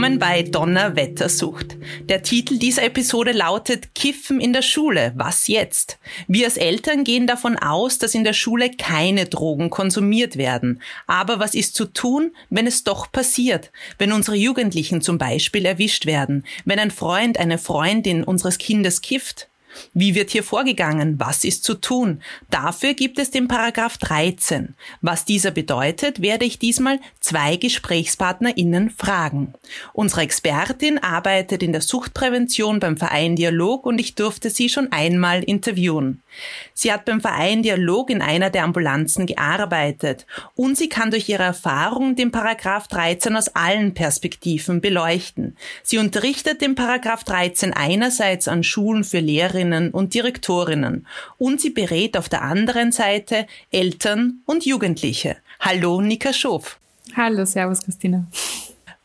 Willkommen bei Donnerwettersucht. Der Titel dieser Episode lautet Kiffen in der Schule. Was jetzt? Wir als Eltern gehen davon aus, dass in der Schule keine Drogen konsumiert werden. Aber was ist zu tun, wenn es doch passiert? Wenn unsere Jugendlichen zum Beispiel erwischt werden? Wenn ein Freund, eine Freundin unseres Kindes kifft? Wie wird hier vorgegangen? Was ist zu tun? Dafür gibt es den Paragraph 13. Was dieser bedeutet, werde ich diesmal zwei GesprächspartnerInnen fragen. Unsere Expertin arbeitet in der Suchtprävention beim Verein Dialog und ich durfte sie schon einmal interviewen. Sie hat beim Verein Dialog in einer der Ambulanzen gearbeitet und sie kann durch ihre Erfahrung den Paragraph 13 aus allen Perspektiven beleuchten. Sie unterrichtet den Paragraph 13 einerseits an Schulen für Lehrerinnen und Direktorinnen und sie berät auf der anderen Seite Eltern und Jugendliche. Hallo Nika Schof. Hallo, Servus Christina.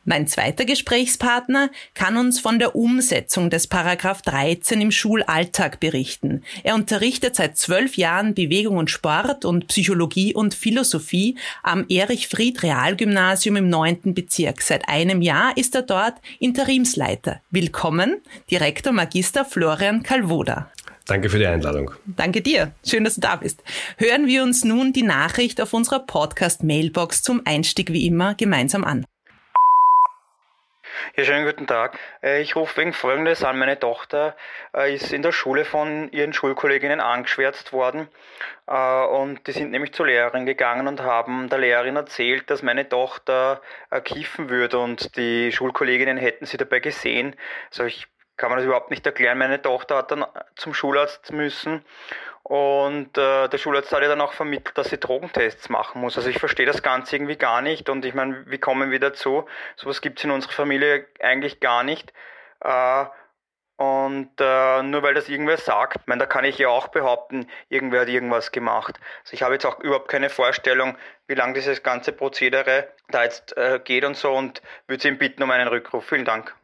Mein zweiter Gesprächspartner kann uns von der Umsetzung des Paragraph 13 im Schulalltag berichten. Er unterrichtet seit zwölf Jahren Bewegung und Sport und Psychologie und Philosophie am Erich-Fried-Realgymnasium im neunten Bezirk. Seit einem Jahr ist er dort Interimsleiter. Willkommen, Direktor Magister Florian Kalvoda. Danke für die Einladung. Danke dir. Schön, dass du da bist. Hören wir uns nun die Nachricht auf unserer Podcast-Mailbox zum Einstieg wie immer gemeinsam an. Ja, schönen guten Tag. Äh, ich rufe wegen Folgendes an. Meine Tochter äh, ist in der Schule von ihren Schulkolleginnen angeschwärzt worden. Äh, und die sind nämlich zur Lehrerin gegangen und haben der Lehrerin erzählt, dass meine Tochter kiffen würde und die Schulkolleginnen hätten sie dabei gesehen. Also ich kann man das überhaupt nicht erklären. Meine Tochter hat dann zum Schularzt müssen und äh, der Schularzt hat ja dann auch vermittelt, dass sie Drogentests machen muss. Also ich verstehe das Ganze irgendwie gar nicht. Und ich meine, wie kommen wir dazu? Sowas gibt es in unserer Familie eigentlich gar nicht. Äh, und äh, nur weil das irgendwer sagt, ich meine, da kann ich ja auch behaupten, irgendwer hat irgendwas gemacht. Also ich habe jetzt auch überhaupt keine Vorstellung, wie lange dieses ganze Prozedere da jetzt äh, geht und so und würde Sie bitten um einen Rückruf. Vielen Dank.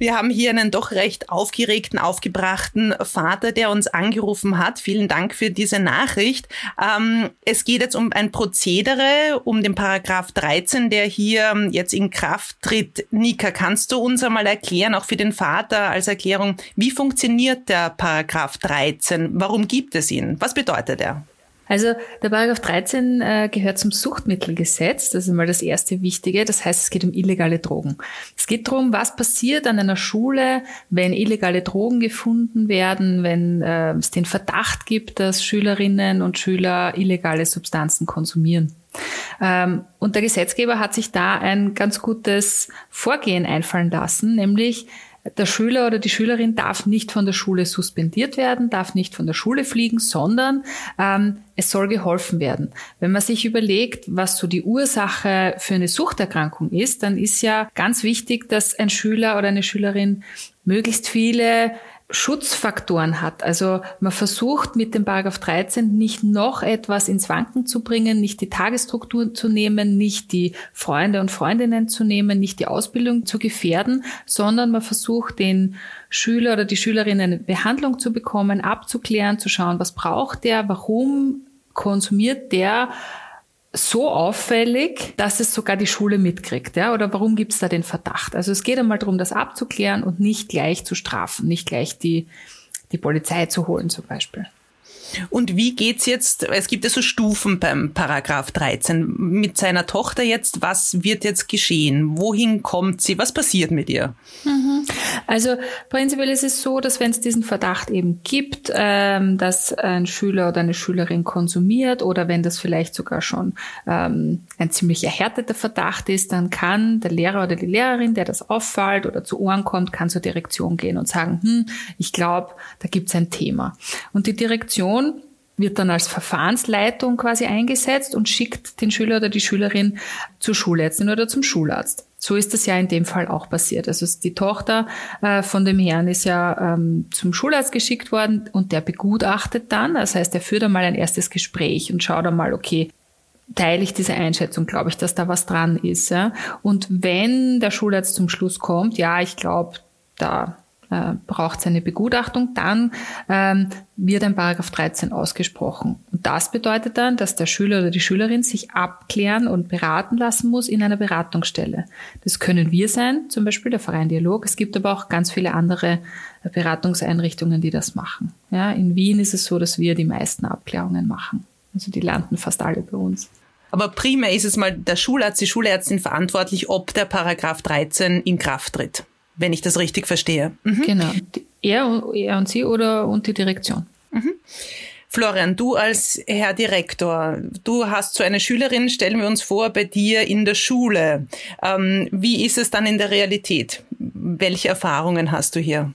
Wir haben hier einen doch recht aufgeregten, aufgebrachten Vater, der uns angerufen hat. Vielen Dank für diese Nachricht. Ähm, es geht jetzt um ein Prozedere, um den Paragraph 13, der hier jetzt in Kraft tritt. Nika, kannst du uns einmal erklären, auch für den Vater als Erklärung, wie funktioniert der Paragraph 13? Warum gibt es ihn? Was bedeutet er? Also der Paragraph 13 äh, gehört zum Suchtmittelgesetz. Das ist mal das erste Wichtige. Das heißt, es geht um illegale Drogen. Es geht darum, was passiert an einer Schule, wenn illegale Drogen gefunden werden, wenn äh, es den Verdacht gibt, dass Schülerinnen und Schüler illegale Substanzen konsumieren. Ähm, und der Gesetzgeber hat sich da ein ganz gutes Vorgehen einfallen lassen, nämlich der Schüler oder die Schülerin darf nicht von der Schule suspendiert werden, darf nicht von der Schule fliegen, sondern ähm, es soll geholfen werden. Wenn man sich überlegt, was so die Ursache für eine Suchterkrankung ist, dann ist ja ganz wichtig, dass ein Schüler oder eine Schülerin möglichst viele Schutzfaktoren hat. Also man versucht mit dem Paragraph 13 nicht noch etwas ins Wanken zu bringen, nicht die Tagesstruktur zu nehmen, nicht die Freunde und Freundinnen zu nehmen, nicht die Ausbildung zu gefährden, sondern man versucht den Schüler oder die Schülerin eine Behandlung zu bekommen, abzuklären, zu schauen, was braucht der, warum konsumiert der so auffällig, dass es sogar die Schule mitkriegt, ja? Oder warum gibt es da den Verdacht? Also es geht einmal darum, das abzuklären und nicht gleich zu strafen, nicht gleich die, die Polizei zu holen zum Beispiel. Und wie geht's jetzt? Es gibt ja so Stufen beim Paragraph 13 mit seiner Tochter jetzt. Was wird jetzt geschehen? Wohin kommt sie? Was passiert mit ihr? Mhm. Also prinzipiell ist es so, dass wenn es diesen Verdacht eben gibt, ähm, dass ein Schüler oder eine Schülerin konsumiert oder wenn das vielleicht sogar schon ähm, ein ziemlich erhärteter Verdacht ist, dann kann der Lehrer oder die Lehrerin, der das auffällt oder zu Ohren kommt, kann zur Direktion gehen und sagen, hm, ich glaube, da gibt es ein Thema. Und die Direktion wird dann als Verfahrensleitung quasi eingesetzt und schickt den Schüler oder die Schülerin zur Schulärztin oder zum Schularzt. So ist das ja in dem Fall auch passiert. Also die Tochter äh, von dem Herrn ist ja ähm, zum Schularzt geschickt worden und der begutachtet dann. Das heißt, er führt einmal ein erstes Gespräch und schaut einmal, okay, teile ich diese Einschätzung, glaube ich, dass da was dran ist. Und wenn der Schularzt zum Schluss kommt, ja, ich glaube, da äh, braucht es eine Begutachtung, dann ähm, wird ein Paragraph 13 ausgesprochen. Und das bedeutet dann, dass der Schüler oder die Schülerin sich abklären und beraten lassen muss in einer Beratungsstelle. Das können wir sein, zum Beispiel der Verein Dialog. Es gibt aber auch ganz viele andere Beratungseinrichtungen, die das machen. Ja, in Wien ist es so, dass wir die meisten Abklärungen machen. Also die landen fast alle bei uns. Aber primär ist es mal der Schularzt, die Schulärztin verantwortlich, ob der Paragraph 13 in Kraft tritt wenn ich das richtig verstehe. Mhm. Genau. Er, er und sie oder und die Direktion. Mhm. Florian, du als Herr Direktor, du hast so eine Schülerin, stellen wir uns vor, bei dir in der Schule. Ähm, wie ist es dann in der Realität? Welche Erfahrungen hast du hier?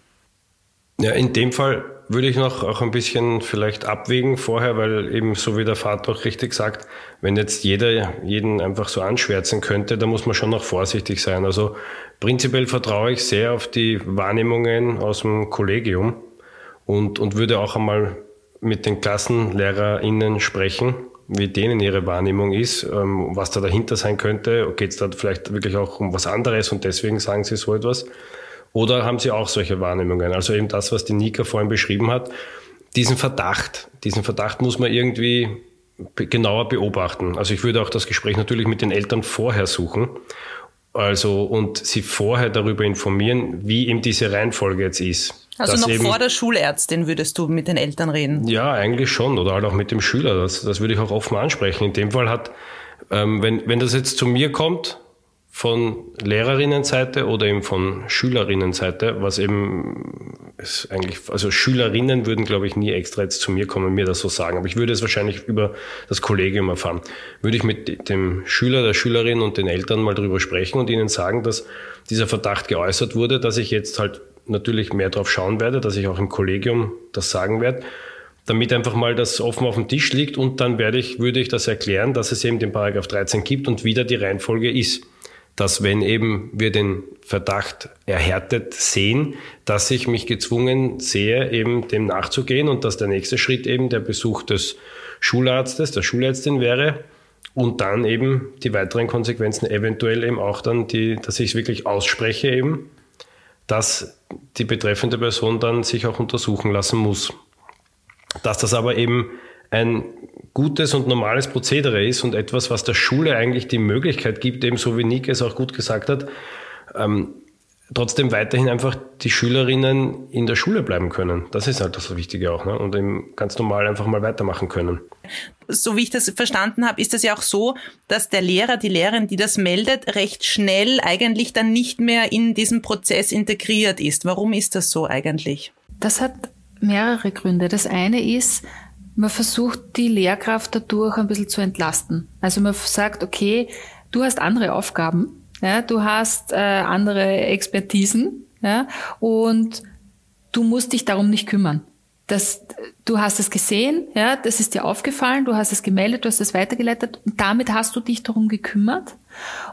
Ja, in dem Fall würde ich noch auch ein bisschen vielleicht abwägen vorher, weil eben so wie der Vater auch richtig sagt, wenn jetzt jeder jeden einfach so anschwärzen könnte, da muss man schon noch vorsichtig sein. Also prinzipiell vertraue ich sehr auf die Wahrnehmungen aus dem Kollegium und, und würde auch einmal mit den KlassenlehrerInnen sprechen, wie denen ihre Wahrnehmung ist, ähm, was da dahinter sein könnte. Geht es da vielleicht wirklich auch um was anderes und deswegen sagen sie so etwas? Oder haben Sie auch solche Wahrnehmungen? Also eben das, was die Nika vorhin beschrieben hat, diesen Verdacht, diesen Verdacht muss man irgendwie genauer beobachten. Also ich würde auch das Gespräch natürlich mit den Eltern vorher suchen. Also und sie vorher darüber informieren, wie eben diese Reihenfolge jetzt ist. Also noch eben, vor der Schulärztin würdest du mit den Eltern reden? Ja, eigentlich schon. Oder halt auch mit dem Schüler. Das, das würde ich auch offen ansprechen. In dem Fall hat, ähm, wenn, wenn das jetzt zu mir kommt, von Lehrerinnenseite oder eben von Schülerinnenseite, was eben ist eigentlich, also Schülerinnen würden, glaube ich, nie extra jetzt zu mir kommen und mir das so sagen, aber ich würde es wahrscheinlich über das Kollegium erfahren. Würde ich mit dem Schüler, der Schülerin und den Eltern mal drüber sprechen und ihnen sagen, dass dieser Verdacht geäußert wurde, dass ich jetzt halt natürlich mehr drauf schauen werde, dass ich auch im Kollegium das sagen werde damit einfach mal das offen auf dem Tisch liegt und dann werde ich, würde ich das erklären, dass es eben den Paragraph 13 gibt und wieder die Reihenfolge ist dass wenn eben wir den Verdacht erhärtet sehen, dass ich mich gezwungen sehe, eben dem nachzugehen und dass der nächste Schritt eben der Besuch des Schularztes, der Schulärztin wäre und dann eben die weiteren Konsequenzen eventuell eben auch dann die, dass ich es wirklich ausspreche eben, dass die betreffende Person dann sich auch untersuchen lassen muss. Dass das aber eben ein gutes und normales Prozedere ist und etwas, was der Schule eigentlich die Möglichkeit gibt, eben so wie Nick es auch gut gesagt hat, ähm, trotzdem weiterhin einfach die Schülerinnen in der Schule bleiben können. Das ist halt das Wichtige auch. Ne? Und eben ganz normal einfach mal weitermachen können. So wie ich das verstanden habe, ist es ja auch so, dass der Lehrer, die Lehrerin, die das meldet, recht schnell eigentlich dann nicht mehr in diesen Prozess integriert ist. Warum ist das so eigentlich? Das hat mehrere Gründe. Das eine ist, man versucht die Lehrkraft dadurch ein bisschen zu entlasten. Also man sagt, okay, du hast andere Aufgaben, ja, du hast äh, andere Expertisen ja, und du musst dich darum nicht kümmern. Das, du hast es gesehen, ja, das ist dir aufgefallen, du hast es gemeldet, du hast es weitergeleitet und damit hast du dich darum gekümmert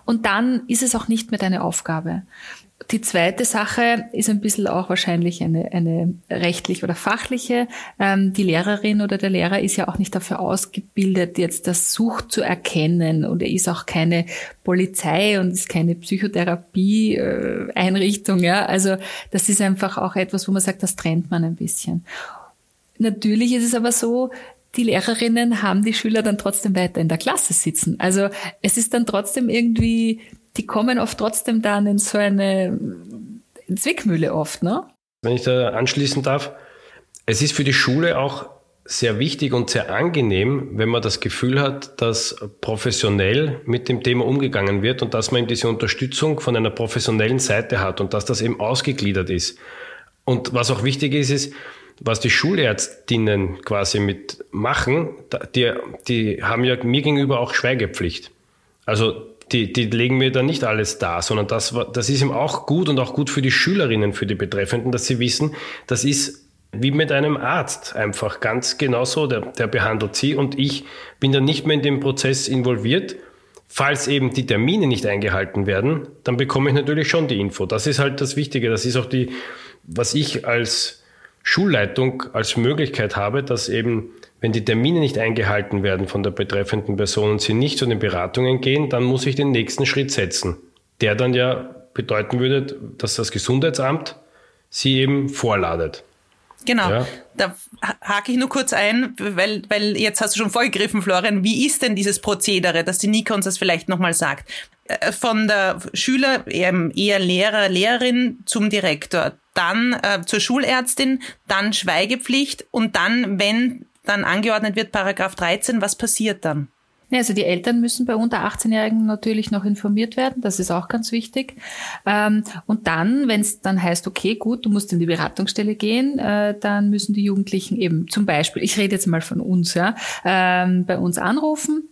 und dann ist es auch nicht mehr deine Aufgabe. Die zweite Sache ist ein bisschen auch wahrscheinlich eine, eine rechtlich oder fachliche. Ähm, die Lehrerin oder der Lehrer ist ja auch nicht dafür ausgebildet, jetzt das Sucht zu erkennen und er ist auch keine Polizei und ist keine Psychotherapie-Einrichtung. Ja? Also das ist einfach auch etwas, wo man sagt, das trennt man ein bisschen. Natürlich ist es aber so, die Lehrerinnen haben die Schüler dann trotzdem weiter in der Klasse sitzen. Also es ist dann trotzdem irgendwie die kommen oft trotzdem dann in so eine Zwickmühle oft, ne? Wenn ich da anschließen darf, es ist für die Schule auch sehr wichtig und sehr angenehm, wenn man das Gefühl hat, dass professionell mit dem Thema umgegangen wird und dass man eben diese Unterstützung von einer professionellen Seite hat und dass das eben ausgegliedert ist. Und was auch wichtig ist, ist, was die Schulärztinnen quasi mitmachen, die, die haben ja mir gegenüber auch Schweigepflicht. Also die, die legen mir da nicht alles da, sondern das, das ist ihm auch gut und auch gut für die Schülerinnen, für die Betreffenden, dass sie wissen, das ist wie mit einem Arzt einfach ganz genau so, der, der behandelt sie und ich bin dann nicht mehr in dem Prozess involviert, Falls eben die Termine nicht eingehalten werden, dann bekomme ich natürlich schon die Info. Das ist halt das Wichtige. Das ist auch die, was ich als Schulleitung als Möglichkeit habe, dass eben, wenn die Termine nicht eingehalten werden von der betreffenden Person und sie nicht zu den Beratungen gehen, dann muss ich den nächsten Schritt setzen, der dann ja bedeuten würde, dass das Gesundheitsamt sie eben vorladet. Genau. Ja. Da hake ich nur kurz ein, weil, weil jetzt hast du schon vorgegriffen, Florian. Wie ist denn dieses Prozedere, dass die Nika uns das vielleicht nochmal sagt? Äh, von der Schüler, eher Lehrer, Lehrerin zum Direktor, dann äh, zur Schulärztin, dann Schweigepflicht und dann, wenn dann angeordnet wird, Paragraph 13, was passiert dann? Ja, also die Eltern müssen bei unter 18-Jährigen natürlich noch informiert werden, das ist auch ganz wichtig. Ähm, und dann, wenn es dann heißt, okay, gut, du musst in die Beratungsstelle gehen, äh, dann müssen die Jugendlichen eben zum Beispiel, ich rede jetzt mal von uns, ja, ähm, bei uns anrufen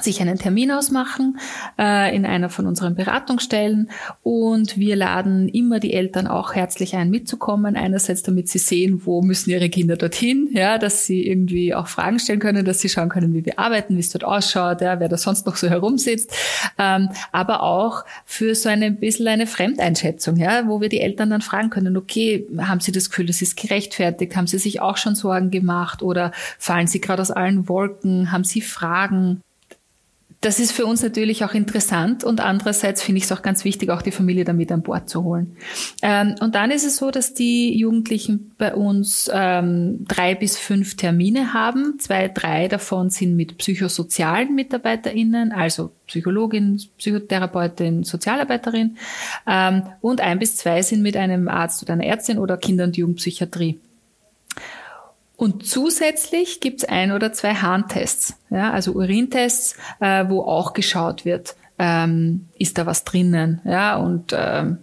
sich einen Termin ausmachen äh, in einer von unseren Beratungsstellen. Und wir laden immer die Eltern auch herzlich ein mitzukommen. Einerseits, damit sie sehen, wo müssen ihre Kinder dorthin, ja, dass sie irgendwie auch Fragen stellen können, dass sie schauen können, wie wir arbeiten, wie es dort ausschaut, ja, wer da sonst noch so herumsitzt, ähm, aber auch für so eine bisschen eine Fremdeinschätzung, ja, wo wir die Eltern dann fragen können, okay, haben Sie das Gefühl, das ist gerechtfertigt, haben Sie sich auch schon Sorgen gemacht? Oder fallen Sie gerade aus allen Wolken, haben Sie Fragen? Das ist für uns natürlich auch interessant und andererseits finde ich es auch ganz wichtig, auch die Familie damit an Bord zu holen. Ähm, und dann ist es so, dass die Jugendlichen bei uns ähm, drei bis fünf Termine haben. Zwei, drei davon sind mit psychosozialen MitarbeiterInnen, also Psychologin, Psychotherapeutin, Sozialarbeiterin. Ähm, und ein bis zwei sind mit einem Arzt oder einer Ärztin oder Kinder- und Jugendpsychiatrie. Und zusätzlich gibt's ein oder zwei Harntests, ja, also Urintests, äh, wo auch geschaut wird, ähm, ist da was drinnen, ja, und ähm,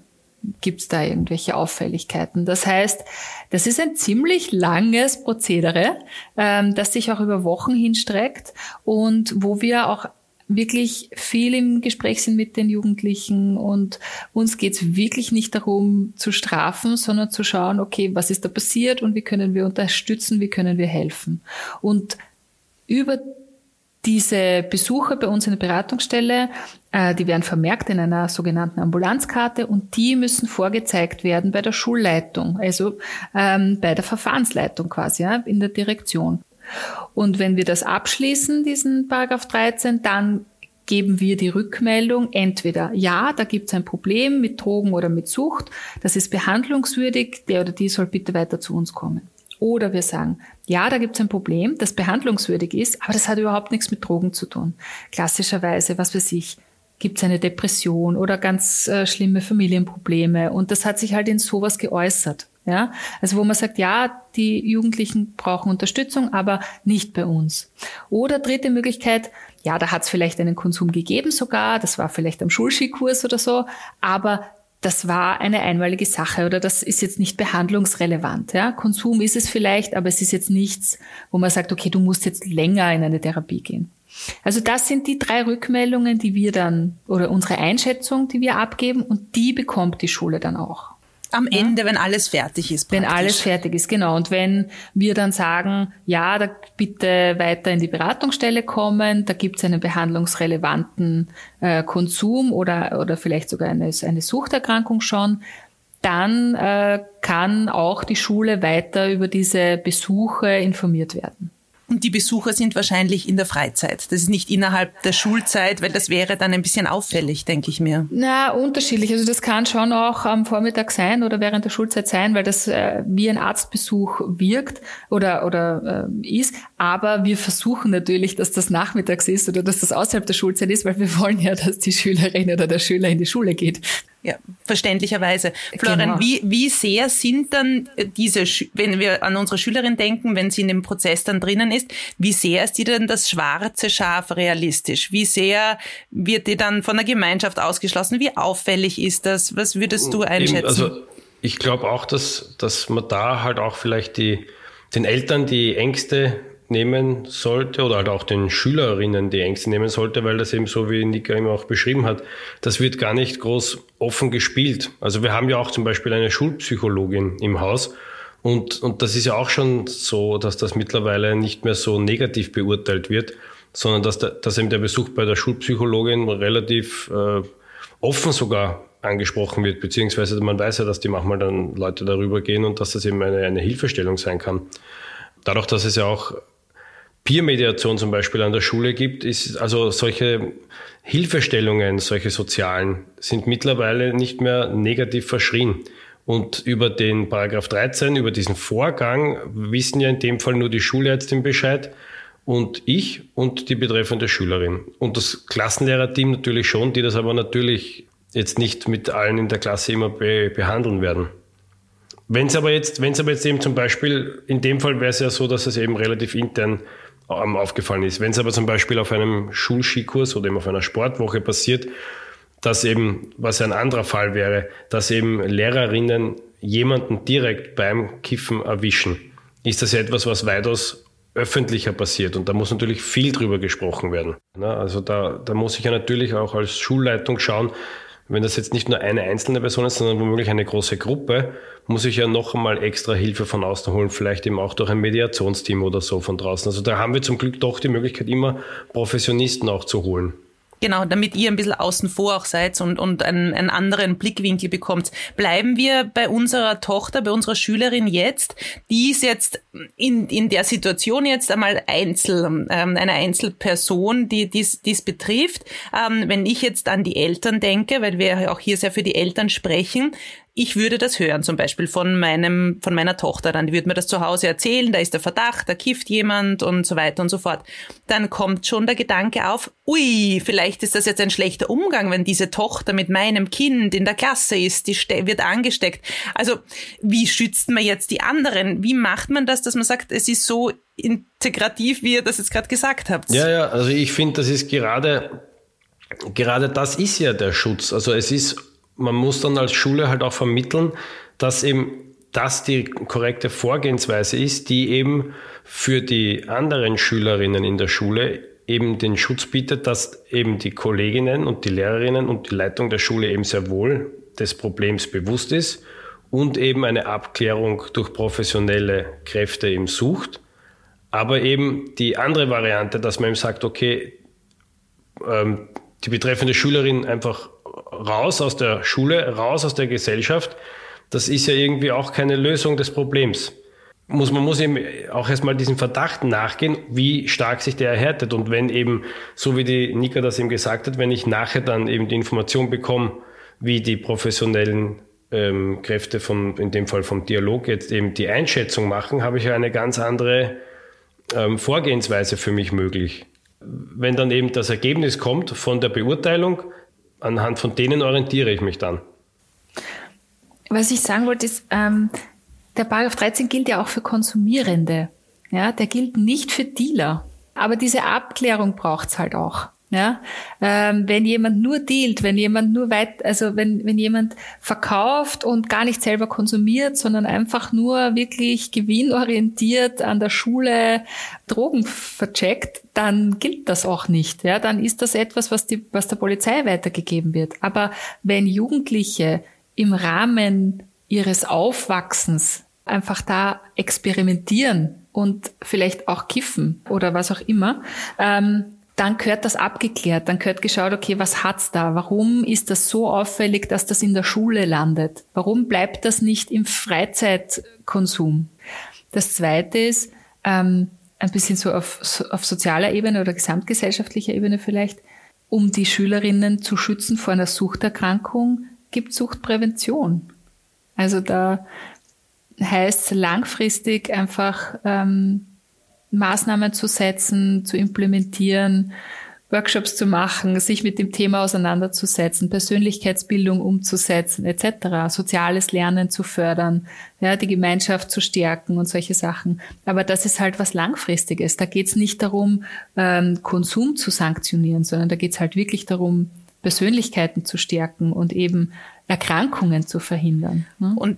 gibt's da irgendwelche Auffälligkeiten. Das heißt, das ist ein ziemlich langes Prozedere, ähm, das sich auch über Wochen hinstreckt und wo wir auch wirklich viel im Gespräch sind mit den Jugendlichen und uns geht's wirklich nicht darum zu strafen, sondern zu schauen, okay, was ist da passiert und wie können wir unterstützen, wie können wir helfen. Und über diese Besucher bei uns in der Beratungsstelle, äh, die werden vermerkt in einer sogenannten Ambulanzkarte und die müssen vorgezeigt werden bei der Schulleitung, also ähm, bei der Verfahrensleitung quasi, in der Direktion. Und wenn wir das abschließen, diesen Paragraph 13, dann geben wir die Rückmeldung entweder ja, da gibt es ein Problem mit Drogen oder mit Sucht, das ist behandlungswürdig, der oder die soll bitte weiter zu uns kommen. Oder wir sagen, ja, da gibt es ein Problem, das behandlungswürdig ist, aber das hat überhaupt nichts mit Drogen zu tun. Klassischerweise, was weiß ich, gibt es eine Depression oder ganz äh, schlimme Familienprobleme und das hat sich halt in sowas geäußert. Ja, also wo man sagt, ja, die Jugendlichen brauchen Unterstützung, aber nicht bei uns. Oder dritte Möglichkeit, ja, da hat es vielleicht einen Konsum gegeben sogar, das war vielleicht am Schulskikurs oder so, aber das war eine einmalige Sache oder das ist jetzt nicht behandlungsrelevant. Ja? Konsum ist es vielleicht, aber es ist jetzt nichts, wo man sagt, okay, du musst jetzt länger in eine Therapie gehen. Also das sind die drei Rückmeldungen, die wir dann oder unsere Einschätzung, die wir abgeben und die bekommt die Schule dann auch. Am ja? Ende, wenn alles fertig ist. Praktisch. Wenn alles fertig ist, genau. Und wenn wir dann sagen, ja, da bitte weiter in die Beratungsstelle kommen, da gibt es einen behandlungsrelevanten äh, Konsum oder, oder vielleicht sogar eine, eine Suchterkrankung schon, dann äh, kann auch die Schule weiter über diese Besuche informiert werden. Und die Besucher sind wahrscheinlich in der Freizeit. Das ist nicht innerhalb der Schulzeit, weil das wäre dann ein bisschen auffällig, denke ich mir. Na, unterschiedlich. Also das kann schon auch am Vormittag sein oder während der Schulzeit sein, weil das äh, wie ein Arztbesuch wirkt oder, oder äh, ist. Aber wir versuchen natürlich, dass das nachmittags ist oder dass das außerhalb der Schulzeit ist, weil wir wollen ja, dass die Schülerin oder der Schüler in die Schule geht. Ja, verständlicherweise. Florian, genau. wie, wie sehr sind dann diese, wenn wir an unsere Schülerin denken, wenn sie in dem Prozess dann drinnen ist, wie sehr ist die dann das schwarze Schaf realistisch? Wie sehr wird die dann von der Gemeinschaft ausgeschlossen? Wie auffällig ist das? Was würdest du einschätzen? Eben, also ich glaube auch, dass, dass man da halt auch vielleicht die, den Eltern die Ängste nehmen sollte oder halt auch den Schülerinnen die Ängste nehmen sollte, weil das eben so wie Nika immer auch beschrieben hat, das wird gar nicht groß offen gespielt. Also wir haben ja auch zum Beispiel eine Schulpsychologin im Haus und, und das ist ja auch schon so, dass das mittlerweile nicht mehr so negativ beurteilt wird. sondern dass, der, dass eben der Besuch bei der Schulpsychologin relativ äh, offen sogar angesprochen wird, beziehungsweise man weiß ja, dass die manchmal dann Leute darüber gehen und dass das eben eine, eine Hilfestellung sein kann. Dadurch, dass es ja auch Peer-Mediation zum Beispiel an der Schule gibt, ist also solche Hilfestellungen, solche sozialen, sind mittlerweile nicht mehr negativ verschrien. Und über den Paragraph 13, über diesen Vorgang, wissen ja in dem Fall nur die Schulärztin Bescheid und ich und die betreffende Schülerin. Und das Klassenlehrerteam natürlich schon, die das aber natürlich jetzt nicht mit allen in der Klasse immer be behandeln werden. Wenn es aber jetzt, wenn es aber jetzt eben zum Beispiel, in dem Fall wäre es ja so, dass es eben relativ intern aufgefallen ist. Wenn es aber zum Beispiel auf einem Schulskikurs oder eben auf einer Sportwoche passiert, dass eben, was ein anderer Fall wäre, dass eben Lehrerinnen jemanden direkt beim Kiffen erwischen, ist das ja etwas, was weitaus öffentlicher passiert. Und da muss natürlich viel drüber gesprochen werden. Also da, da muss ich ja natürlich auch als Schulleitung schauen, wenn das jetzt nicht nur eine einzelne Person ist, sondern womöglich eine große Gruppe, muss ich ja noch einmal extra Hilfe von außen holen, vielleicht eben auch durch ein Mediationsteam oder so von draußen. Also da haben wir zum Glück doch die Möglichkeit, immer Professionisten auch zu holen. Genau, damit ihr ein bisschen außen vor auch seid und, und einen, einen anderen Blickwinkel bekommt. Bleiben wir bei unserer Tochter, bei unserer Schülerin jetzt. Die ist jetzt in, in der Situation jetzt einmal Einzel, ähm, eine Einzelperson, die dies, dies betrifft. Ähm, wenn ich jetzt an die Eltern denke, weil wir auch hier sehr für die Eltern sprechen, ich würde das hören, zum Beispiel von meinem, von meiner Tochter dann. Die würde mir das zu Hause erzählen, da ist der Verdacht, da kifft jemand und so weiter und so fort. Dann kommt schon der Gedanke auf, ui, vielleicht ist das jetzt ein schlechter Umgang, wenn diese Tochter mit meinem Kind in der Klasse ist, die wird angesteckt. Also, wie schützt man jetzt die anderen? Wie macht man das, dass man sagt, es ist so integrativ, wie ihr das jetzt gerade gesagt habt? Ja, ja, also ich finde, das ist gerade, gerade das ist ja der Schutz. Also es ist man muss dann als Schule halt auch vermitteln, dass eben das die korrekte Vorgehensweise ist, die eben für die anderen Schülerinnen in der Schule eben den Schutz bietet, dass eben die Kolleginnen und die Lehrerinnen und die Leitung der Schule eben sehr wohl des Problems bewusst ist und eben eine Abklärung durch professionelle Kräfte eben sucht. Aber eben die andere Variante, dass man eben sagt, okay, ähm, die betreffende Schülerin einfach raus aus der Schule, raus aus der Gesellschaft, das ist ja irgendwie auch keine Lösung des Problems. Muss, man muss eben auch erstmal diesem Verdacht nachgehen, wie stark sich der erhärtet. Und wenn eben, so wie die Nika das eben gesagt hat, wenn ich nachher dann eben die Information bekomme, wie die professionellen ähm, Kräfte vom, in dem Fall vom Dialog jetzt eben die Einschätzung machen, habe ich ja eine ganz andere ähm, Vorgehensweise für mich möglich. Wenn dann eben das Ergebnis kommt von der Beurteilung, anhand von denen orientiere ich mich dann. Was ich sagen wollte, ist, ähm, der Paragraph 13 gilt ja auch für Konsumierende. Ja, der gilt nicht für Dealer. Aber diese Abklärung braucht's halt auch. Ja, ähm, wenn jemand nur dealt, wenn jemand nur weit, also wenn, wenn jemand verkauft und gar nicht selber konsumiert, sondern einfach nur wirklich gewinnorientiert an der Schule Drogen vercheckt, dann gilt das auch nicht. Ja, dann ist das etwas, was die, was der Polizei weitergegeben wird. Aber wenn Jugendliche im Rahmen ihres Aufwachsens einfach da experimentieren und vielleicht auch kiffen oder was auch immer, ähm, dann gehört das abgeklärt, dann gehört geschaut, okay, was hat's da? Warum ist das so auffällig, dass das in der Schule landet? Warum bleibt das nicht im Freizeitkonsum? Das zweite ist, ähm, ein bisschen so auf, auf sozialer Ebene oder gesamtgesellschaftlicher Ebene vielleicht, um die Schülerinnen zu schützen vor einer Suchterkrankung, gibt Suchtprävention. Also da heißt langfristig einfach ähm, Maßnahmen zu setzen, zu implementieren, Workshops zu machen, sich mit dem Thema auseinanderzusetzen, Persönlichkeitsbildung umzusetzen, etc., soziales Lernen zu fördern, ja, die Gemeinschaft zu stärken und solche Sachen. Aber das ist halt was Langfristiges. Da geht es nicht darum, ähm, Konsum zu sanktionieren, sondern da geht es halt wirklich darum, Persönlichkeiten zu stärken und eben Erkrankungen zu verhindern. Ne? Und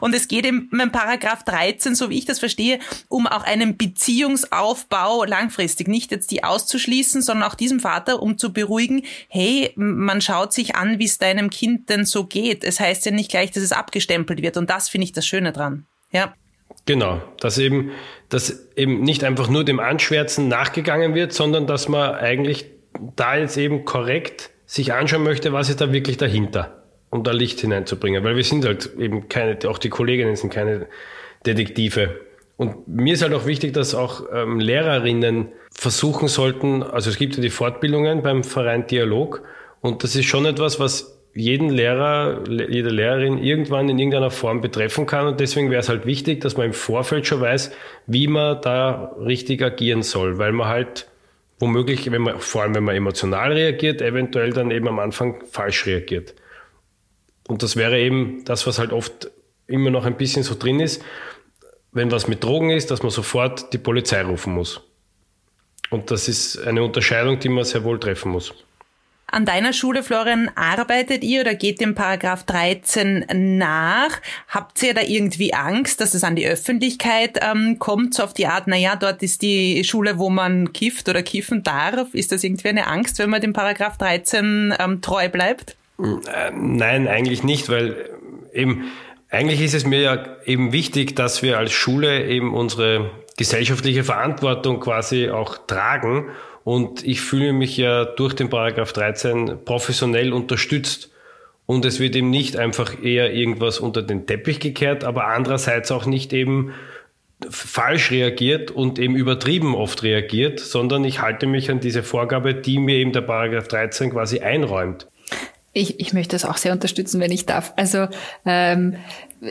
und es geht im Paragraph 13, so wie ich das verstehe, um auch einen Beziehungsaufbau langfristig. Nicht jetzt die auszuschließen, sondern auch diesem Vater, um zu beruhigen, hey, man schaut sich an, wie es deinem Kind denn so geht. Es heißt ja nicht gleich, dass es abgestempelt wird. Und das finde ich das Schöne dran. Ja. Genau, dass eben, dass eben nicht einfach nur dem Anschwärzen nachgegangen wird, sondern dass man eigentlich da jetzt eben korrekt sich anschauen möchte, was ist da wirklich dahinter, um da Licht hineinzubringen. Weil wir sind halt eben keine, auch die Kolleginnen sind keine Detektive. Und mir ist halt auch wichtig, dass auch ähm, Lehrerinnen versuchen sollten, also es gibt ja die Fortbildungen beim Verein Dialog und das ist schon etwas, was jeden Lehrer, jede Lehrerin irgendwann in irgendeiner Form betreffen kann. Und deswegen wäre es halt wichtig, dass man im Vorfeld schon weiß, wie man da richtig agieren soll, weil man halt womöglich, wenn man, vor allem wenn man emotional reagiert, eventuell dann eben am Anfang falsch reagiert. Und das wäre eben das, was halt oft immer noch ein bisschen so drin ist, wenn was mit Drogen ist, dass man sofort die Polizei rufen muss. Und das ist eine Unterscheidung, die man sehr wohl treffen muss. An deiner Schule, Florian, arbeitet ihr oder geht dem Paragraph 13 nach? Habt ihr da irgendwie Angst, dass es an die Öffentlichkeit ähm, kommt, so auf die Art, naja, dort ist die Schule, wo man kifft oder kiffen darf? Ist das irgendwie eine Angst, wenn man dem Paragraph 13 ähm, treu bleibt? Äh, nein, eigentlich nicht, weil eben, eigentlich ist es mir ja eben wichtig, dass wir als Schule eben unsere gesellschaftliche Verantwortung quasi auch tragen und ich fühle mich ja durch den Paragraph 13 professionell unterstützt. Und es wird eben nicht einfach eher irgendwas unter den Teppich gekehrt, aber andererseits auch nicht eben falsch reagiert und eben übertrieben oft reagiert, sondern ich halte mich an diese Vorgabe, die mir eben der Paragraph 13 quasi einräumt. Ich, ich möchte das auch sehr unterstützen, wenn ich darf. Also ähm,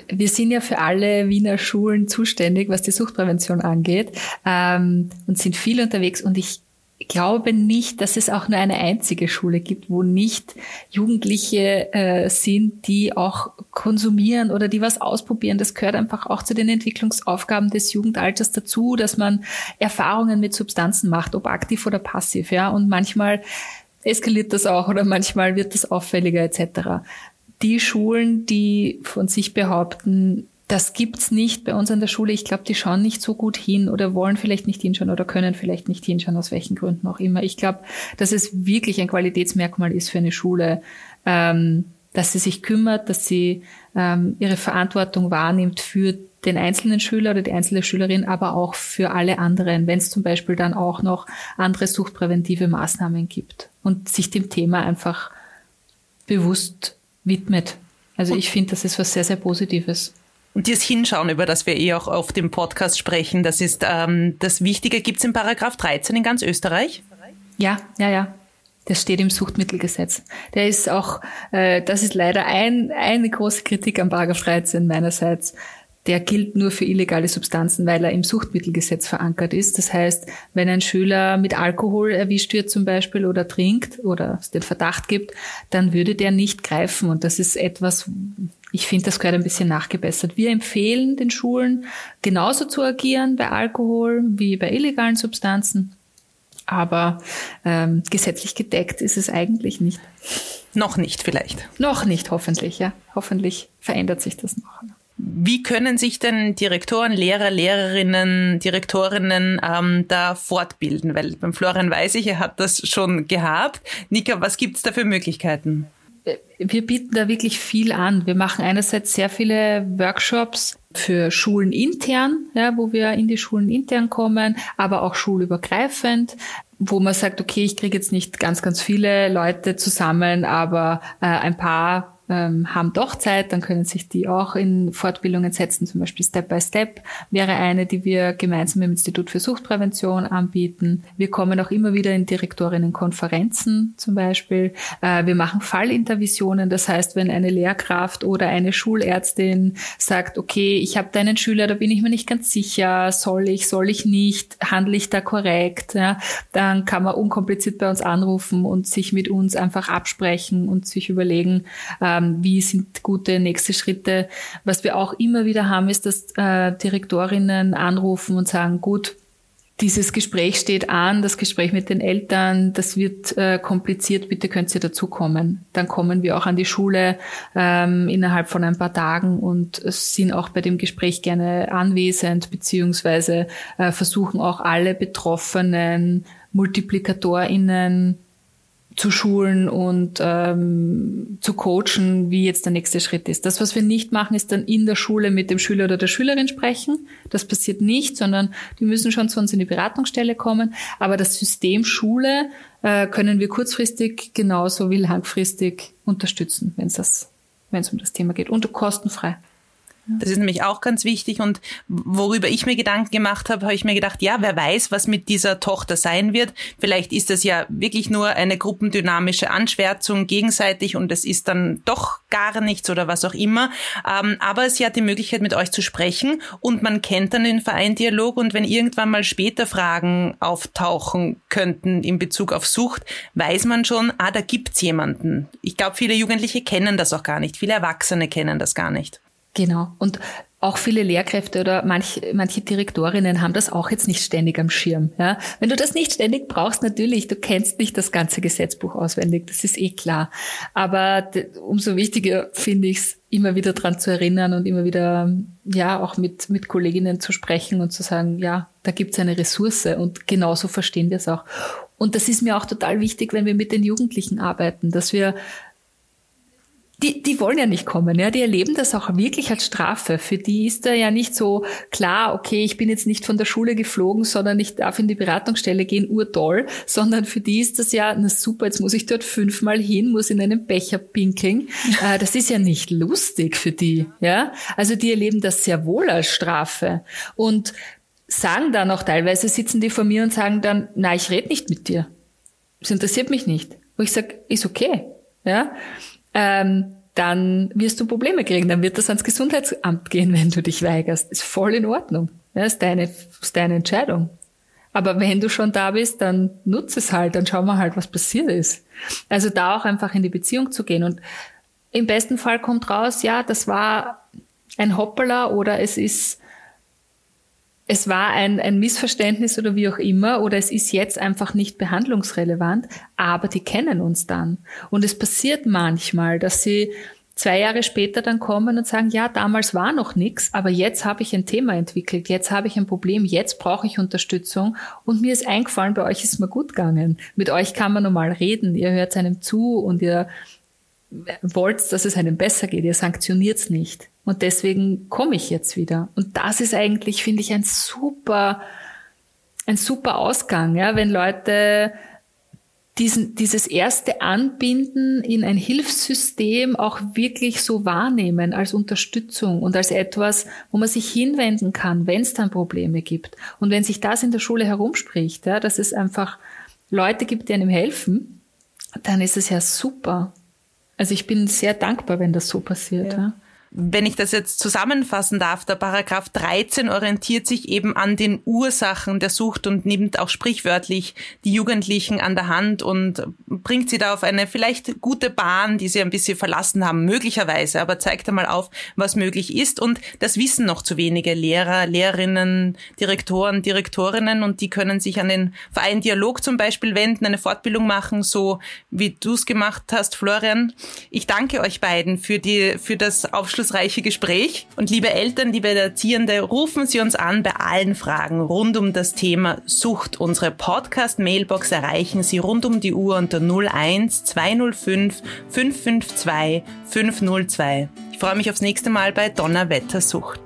wir sind ja für alle Wiener Schulen zuständig, was die Suchtprävention angeht ähm, und sind viel unterwegs. Und ich glaube nicht, dass es auch nur eine einzige Schule gibt, wo nicht Jugendliche äh, sind, die auch konsumieren oder die was ausprobieren. Das gehört einfach auch zu den Entwicklungsaufgaben des Jugendalters dazu, dass man Erfahrungen mit Substanzen macht, ob aktiv oder passiv. Ja, und manchmal eskaliert das auch oder manchmal wird das auffälliger etc. Die Schulen, die von sich behaupten, das gibt's nicht bei uns an der Schule. Ich glaube, die schauen nicht so gut hin oder wollen vielleicht nicht hinschauen oder können vielleicht nicht hinschauen, aus welchen Gründen auch immer. Ich glaube, dass es wirklich ein Qualitätsmerkmal ist für eine Schule, ähm, dass sie sich kümmert, dass sie ähm, ihre Verantwortung wahrnimmt für den einzelnen Schüler oder die einzelne Schülerin, aber auch für alle anderen, wenn es zum Beispiel dann auch noch andere suchtpräventive Maßnahmen gibt und sich dem Thema einfach bewusst widmet. Also ich finde, das ist was sehr, sehr Positives. Und dieses Hinschauen, über das wir eh auch auf dem Podcast sprechen, das ist ähm, das Wichtige. Gibt es in Paragraph 13 in ganz Österreich? Ja, ja, ja. Das steht im Suchtmittelgesetz. Der ist auch, äh, das ist leider ein, eine große Kritik am Paragraph 13 meinerseits der gilt nur für illegale Substanzen, weil er im Suchtmittelgesetz verankert ist. Das heißt, wenn ein Schüler mit Alkohol erwischt wird zum Beispiel oder trinkt oder es den Verdacht gibt, dann würde der nicht greifen. Und das ist etwas, ich finde, das gehört ein bisschen nachgebessert. Wir empfehlen den Schulen genauso zu agieren bei Alkohol wie bei illegalen Substanzen. Aber ähm, gesetzlich gedeckt ist es eigentlich nicht. Noch nicht vielleicht. Noch nicht, hoffentlich, ja. Hoffentlich verändert sich das noch. Wie können sich denn Direktoren, Lehrer, Lehrerinnen, Direktorinnen ähm, da fortbilden? Weil beim Florian weiß ich, er hat das schon gehabt. Nika, was gibt's da für Möglichkeiten? Wir bieten da wirklich viel an. Wir machen einerseits sehr viele Workshops für Schulen intern, ja, wo wir in die Schulen intern kommen, aber auch schulübergreifend wo man sagt, okay, ich kriege jetzt nicht ganz, ganz viele Leute zusammen, aber äh, ein paar ähm, haben doch Zeit, dann können sich die auch in Fortbildungen setzen, zum Beispiel Step by Step wäre eine, die wir gemeinsam dem Institut für Suchtprävention anbieten. Wir kommen auch immer wieder in Direktorinnenkonferenzen zum Beispiel. Äh, wir machen Fallintervisionen, das heißt, wenn eine Lehrkraft oder eine Schulärztin sagt, okay, ich habe deinen Schüler, da bin ich mir nicht ganz sicher, soll ich, soll ich nicht, handle ich da korrekt, ja, dann kann man unkompliziert bei uns anrufen und sich mit uns einfach absprechen und sich überlegen, äh, ähm, wie sind gute nächste Schritte. Was wir auch immer wieder haben, ist, dass äh, Direktorinnen anrufen und sagen, gut, dieses Gespräch steht an, das Gespräch mit den Eltern, das wird äh, kompliziert, bitte könnt ihr dazukommen. Dann kommen wir auch an die Schule ähm, innerhalb von ein paar Tagen und sind auch bei dem Gespräch gerne anwesend, beziehungsweise äh, versuchen auch alle Betroffenen, MultiplikatorInnen zu schulen und ähm, zu coachen, wie jetzt der nächste Schritt ist. Das, was wir nicht machen, ist dann in der Schule mit dem Schüler oder der Schülerin sprechen. Das passiert nicht, sondern die müssen schon zu uns in die Beratungsstelle kommen. Aber das System Schule äh, können wir kurzfristig genauso wie langfristig unterstützen, wenn es um das Thema geht und kostenfrei. Das ist nämlich auch ganz wichtig und worüber ich mir Gedanken gemacht habe, habe ich mir gedacht, ja, wer weiß, was mit dieser Tochter sein wird. Vielleicht ist das ja wirklich nur eine gruppendynamische Anschwärzung gegenseitig und es ist dann doch gar nichts oder was auch immer. Ähm, aber sie hat die Möglichkeit, mit euch zu sprechen und man kennt dann den Vereindialog und wenn irgendwann mal später Fragen auftauchen könnten in Bezug auf Sucht, weiß man schon, ah, da gibt's jemanden. Ich glaube, viele Jugendliche kennen das auch gar nicht. Viele Erwachsene kennen das gar nicht. Genau. Und auch viele Lehrkräfte oder manch, manche Direktorinnen haben das auch jetzt nicht ständig am Schirm. Ja? Wenn du das nicht ständig brauchst, natürlich, du kennst nicht das ganze Gesetzbuch auswendig, das ist eh klar. Aber umso wichtiger finde ich es, immer wieder dran zu erinnern und immer wieder, ja, auch mit, mit Kolleginnen zu sprechen und zu sagen, ja, da gibt es eine Ressource und genauso verstehen wir es auch. Und das ist mir auch total wichtig, wenn wir mit den Jugendlichen arbeiten, dass wir die, die wollen ja nicht kommen, ja, die erleben das auch wirklich als Strafe. Für die ist da ja nicht so klar, okay, ich bin jetzt nicht von der Schule geflogen, sondern ich darf in die Beratungsstelle gehen, urtoll, sondern für die ist das ja, na super, jetzt muss ich dort fünfmal hin, muss in einen Becher pinkeln. Äh, das ist ja nicht lustig für die, ja. Also die erleben das sehr wohl als Strafe und sagen dann auch teilweise, sitzen die vor mir und sagen dann, na, ich rede nicht mit dir. Das interessiert mich nicht. Wo ich sage, ist okay, ja ähm, dann wirst du Probleme kriegen. Dann wird das ans Gesundheitsamt gehen, wenn du dich weigerst. Ist voll in Ordnung. Ja, ist deine, ist deine Entscheidung. Aber wenn du schon da bist, dann nutze es halt, dann schauen wir halt, was passiert ist. Also da auch einfach in die Beziehung zu gehen. Und im besten Fall kommt raus, ja, das war ein Hoppala oder es ist es war ein, ein Missverständnis oder wie auch immer, oder es ist jetzt einfach nicht behandlungsrelevant, aber die kennen uns dann. Und es passiert manchmal, dass sie zwei Jahre später dann kommen und sagen, ja, damals war noch nichts, aber jetzt habe ich ein Thema entwickelt, jetzt habe ich ein Problem, jetzt brauche ich Unterstützung und mir ist eingefallen, bei euch ist mir gut gegangen. Mit euch kann man normal reden, ihr hört einem zu und ihr wollt, dass es einem besser geht, ihr sanktioniert es nicht. Und deswegen komme ich jetzt wieder. Und das ist eigentlich, finde ich, ein super, ein super Ausgang, ja, wenn Leute diesen, dieses erste Anbinden in ein Hilfssystem auch wirklich so wahrnehmen als Unterstützung und als etwas, wo man sich hinwenden kann, wenn es dann Probleme gibt. Und wenn sich das in der Schule herumspricht, ja, dass es einfach Leute gibt, die einem helfen, dann ist es ja super. Also ich bin sehr dankbar, wenn das so passiert. Ja. ja wenn ich das jetzt zusammenfassen darf, der Paragraph 13 orientiert sich eben an den Ursachen der Sucht und nimmt auch sprichwörtlich die Jugendlichen an der Hand und bringt sie da auf eine vielleicht gute Bahn, die sie ein bisschen verlassen haben, möglicherweise, aber zeigt einmal auf, was möglich ist. Und das wissen noch zu wenige Lehrer, Lehrerinnen, Direktoren, Direktorinnen und die können sich an den Verein Dialog zum Beispiel wenden, eine Fortbildung machen, so wie du es gemacht hast, Florian. Ich danke euch beiden für die, für das Aufschluss aufschlussreiche Gespräch. Und liebe Eltern, liebe Erziehende, rufen Sie uns an bei allen Fragen rund um das Thema Sucht. Unsere Podcast-Mailbox erreichen Sie rund um die Uhr unter 01 205 552 502. Ich freue mich aufs nächste Mal bei Donnerwetter Sucht.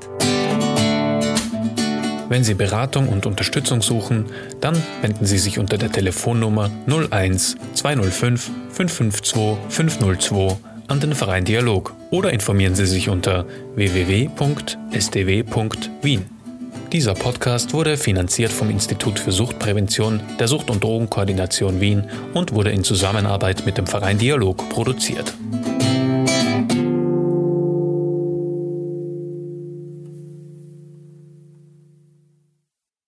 Wenn Sie Beratung und Unterstützung suchen, dann wenden Sie sich unter der Telefonnummer 01 205 552 502 an den Verein Dialog oder informieren Sie sich unter www.sdw.wien. Dieser Podcast wurde finanziert vom Institut für Suchtprävention der Sucht- und Drogenkoordination Wien und wurde in Zusammenarbeit mit dem Verein Dialog produziert.